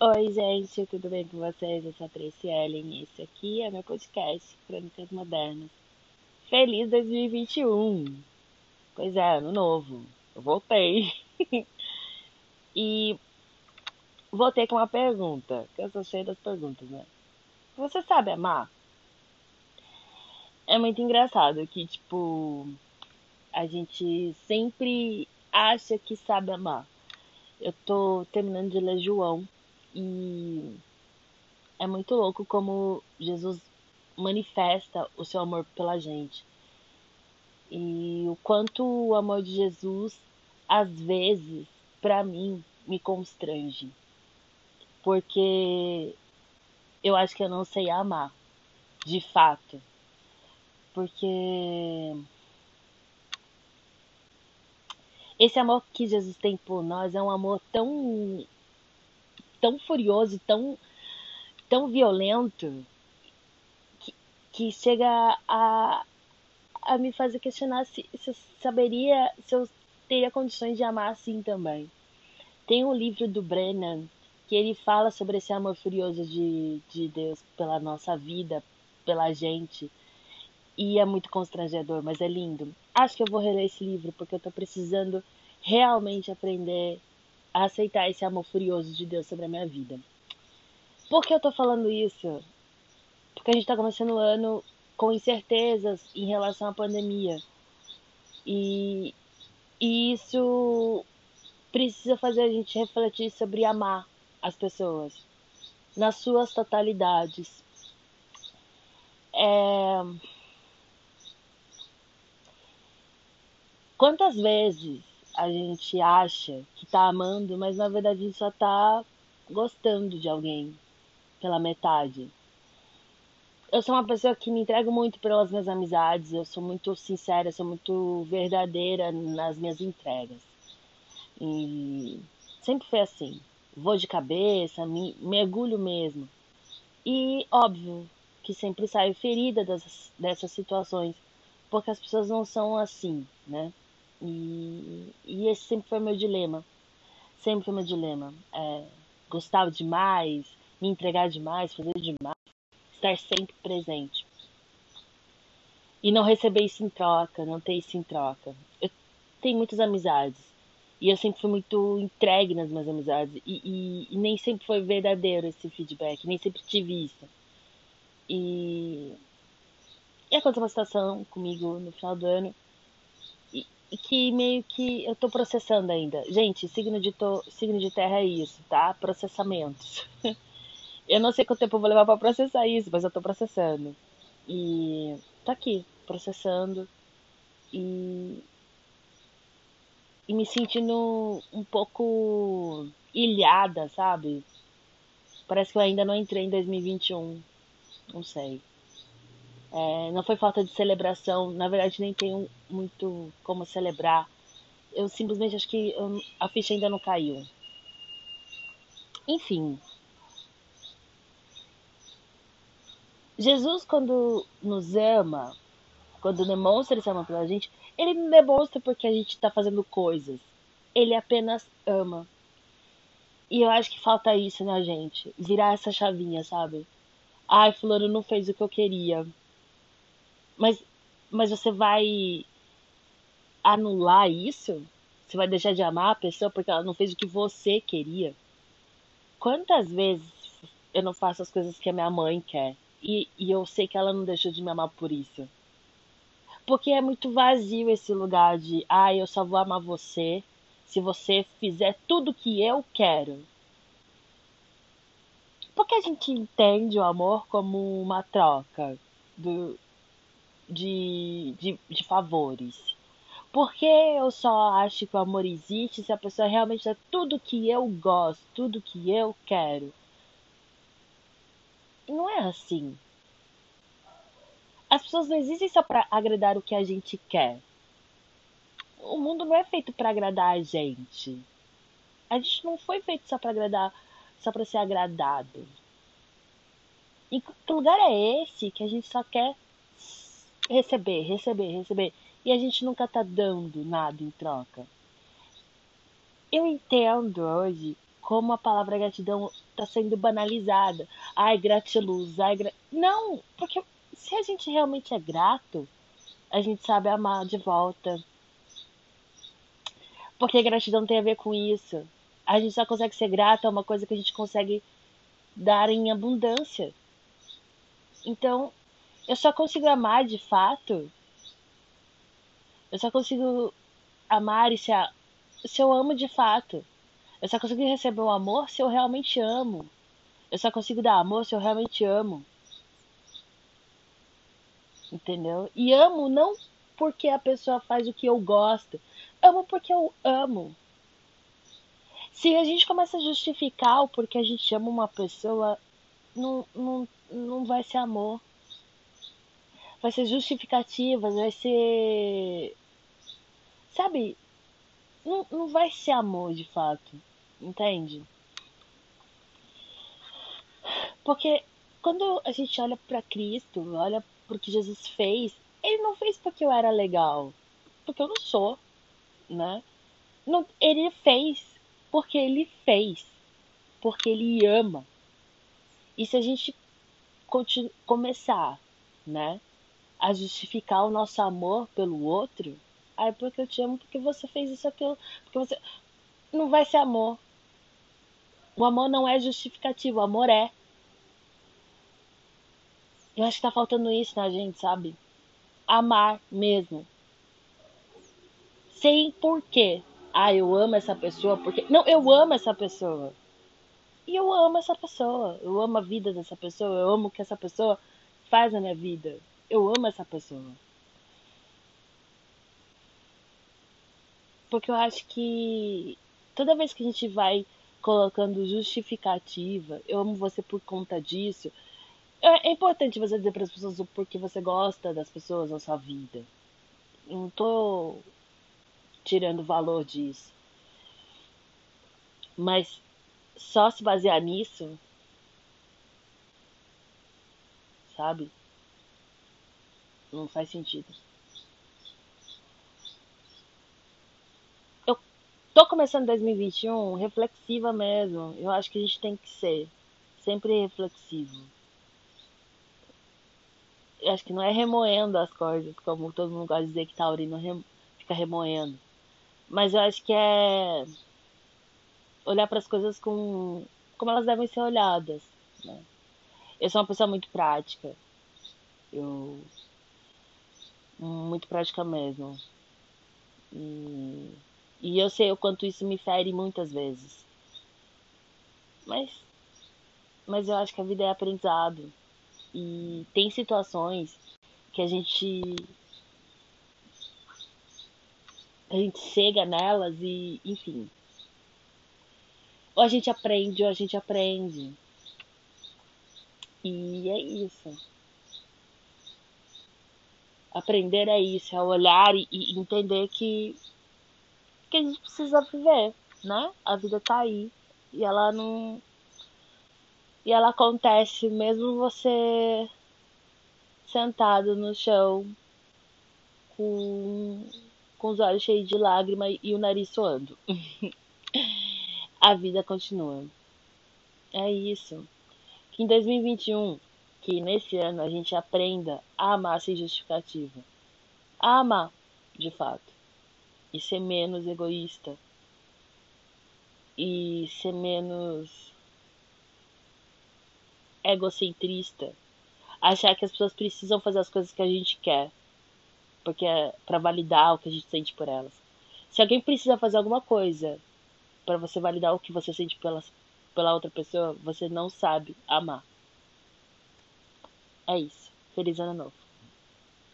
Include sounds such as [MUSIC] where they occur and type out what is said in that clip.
Oi, gente, tudo bem com vocês? Eu sou a Tracy Ellen e esse aqui é meu podcast Crônicas Modernas. Feliz 2021! Pois é, ano novo. Eu voltei. [LAUGHS] e voltei com uma pergunta, que eu sou cheia das perguntas, né? Você sabe amar? É muito engraçado que, tipo, a gente sempre acha que sabe amar. Eu tô terminando de ler João e é muito louco como Jesus manifesta o seu amor pela gente. E o quanto o amor de Jesus, às vezes, para mim, me constrange. Porque eu acho que eu não sei amar, de fato. Porque esse amor que Jesus tem por nós é um amor tão tão furioso, tão, tão violento, que, que chega a, a me fazer questionar se, se eu saberia, se eu teria condições de amar assim também. Tem um livro do Brennan que ele fala sobre esse amor furioso de, de Deus pela nossa vida, pela gente. E é muito constrangedor, mas é lindo. Acho que eu vou reler esse livro porque eu tô precisando realmente aprender a aceitar esse amor furioso de Deus sobre a minha vida. Por que eu tô falando isso? Porque a gente tá começando o ano com incertezas em relação à pandemia. E, e isso precisa fazer a gente refletir sobre amar as pessoas nas suas totalidades. É... Quantas vezes a gente acha que tá amando, mas na verdade só tá gostando de alguém pela metade. Eu sou uma pessoa que me entrego muito pelas minhas amizades, eu sou muito sincera, sou muito verdadeira nas minhas entregas. E sempre foi assim. Vou de cabeça, me mergulho mesmo. E óbvio que sempre saio ferida dessas, dessas situações, porque as pessoas não são assim, né? E, e esse sempre foi meu dilema. Sempre foi meu dilema. É, gostar demais, me entregar demais, fazer demais, estar sempre presente. E não receber isso em troca, não ter isso em troca. Eu tenho muitas amizades. E eu sempre fui muito entregue nas minhas amizades. E, e, e nem sempre foi verdadeiro esse feedback, nem sempre tive isso. E, e aconteceu uma situação comigo no final do ano que meio que eu tô processando ainda. Gente, signo de, to, signo de terra é isso, tá? Processamentos. [LAUGHS] eu não sei quanto tempo eu vou levar para processar isso, mas eu tô processando. E tô aqui, processando. E, e me sentindo um pouco ilhada, sabe? Parece que eu ainda não entrei em 2021. Não sei. É, não foi falta de celebração, na verdade nem tenho muito como celebrar. Eu simplesmente acho que eu, a ficha ainda não caiu. Enfim. Jesus, quando nos ama, quando demonstra esse amor pela gente, ele não demonstra porque a gente está fazendo coisas. Ele apenas ama. E eu acho que falta isso na gente. Virar essa chavinha, sabe? Ai, fulano não fez o que eu queria. Mas, mas você vai anular isso? Você vai deixar de amar a pessoa porque ela não fez o que você queria? Quantas vezes eu não faço as coisas que a minha mãe quer e, e eu sei que ela não deixou de me amar por isso? Porque é muito vazio esse lugar de, ah, eu só vou amar você se você fizer tudo que eu quero. Porque a gente entende o amor como uma troca do, de, de, de favores. Porque eu só acho que o amor existe se a pessoa realmente é tudo que eu gosto, tudo que eu quero. E não é assim. As pessoas não existem só para agradar o que a gente quer. O mundo não é feito para agradar a gente. A gente não foi feito só para agradar, só para ser agradado. E que lugar é esse que a gente só quer receber, receber, receber. E a gente nunca tá dando nada em troca. Eu entendo hoje como a palavra gratidão está sendo banalizada. Ai, gratiluz, ai, gra... Não, porque se a gente realmente é grato, a gente sabe amar de volta. Porque gratidão tem a ver com isso. A gente só consegue ser grato a uma coisa que a gente consegue dar em abundância. Então, eu só consigo amar de fato. Eu só consigo amar e se, a... se eu amo de fato. Eu só consigo receber o amor se eu realmente amo. Eu só consigo dar amor se eu realmente amo. Entendeu? E amo não porque a pessoa faz o que eu gosto. Amo porque eu amo. Se a gente começa a justificar o porquê a gente ama uma pessoa, não, não, não vai ser amor. Vai ser justificativas, vai ser. Sabe? Não, não vai ser amor de fato. Entende? Porque quando a gente olha para Cristo, olha pro que Jesus fez, ele não fez porque eu era legal, porque eu não sou, né? Não, ele fez porque ele fez, porque ele ama. E se a gente começar, né, a justificar o nosso amor pelo outro, ah, porque eu te amo, porque você fez isso aquilo, porque você não vai ser amor. O amor não é justificativo, o amor é. Eu acho que tá faltando isso na gente, sabe? Amar mesmo. Sem porquê. Ah, eu amo essa pessoa porque. Não, eu amo essa pessoa. E eu amo essa pessoa. Eu amo a vida dessa pessoa. Eu amo o que essa pessoa faz na minha vida. Eu amo essa pessoa. Porque eu acho que toda vez que a gente vai colocando justificativa, eu amo você por conta disso. É, é importante você dizer para as pessoas o porquê você gosta das pessoas na sua vida. Não tô tirando valor disso. Mas só se basear nisso, sabe? Não faz sentido. Tô começando 2021 reflexiva mesmo. Eu acho que a gente tem que ser sempre reflexivo. Eu acho que não é remoendo as coisas, como todo mundo gosta de dizer que taurino rem... fica remoendo. Mas eu acho que é olhar para as coisas com como elas devem ser olhadas. Né? Eu sou uma pessoa muito prática. Eu muito prática mesmo. E e eu sei o quanto isso me fere muitas vezes. Mas, mas eu acho que a vida é aprendizado. E tem situações que a gente a gente chega nelas e, enfim. Ou a gente aprende ou a gente aprende. E é isso. Aprender é isso, é olhar e, e entender que que a gente precisa viver, né? A vida tá aí e ela não e ela acontece mesmo você sentado no chão com, com os olhos cheios de lágrimas e o nariz suando. [LAUGHS] a vida continua. É isso. Que em 2021, que nesse ano a gente aprenda a amar sem justificativa. A amar, de fato e ser menos egoísta e ser menos egocentrista, achar que as pessoas precisam fazer as coisas que a gente quer, porque é para validar o que a gente sente por elas. Se alguém precisa fazer alguma coisa para você validar o que você sente pela, pela outra pessoa, você não sabe amar. É isso. Feliz ano novo.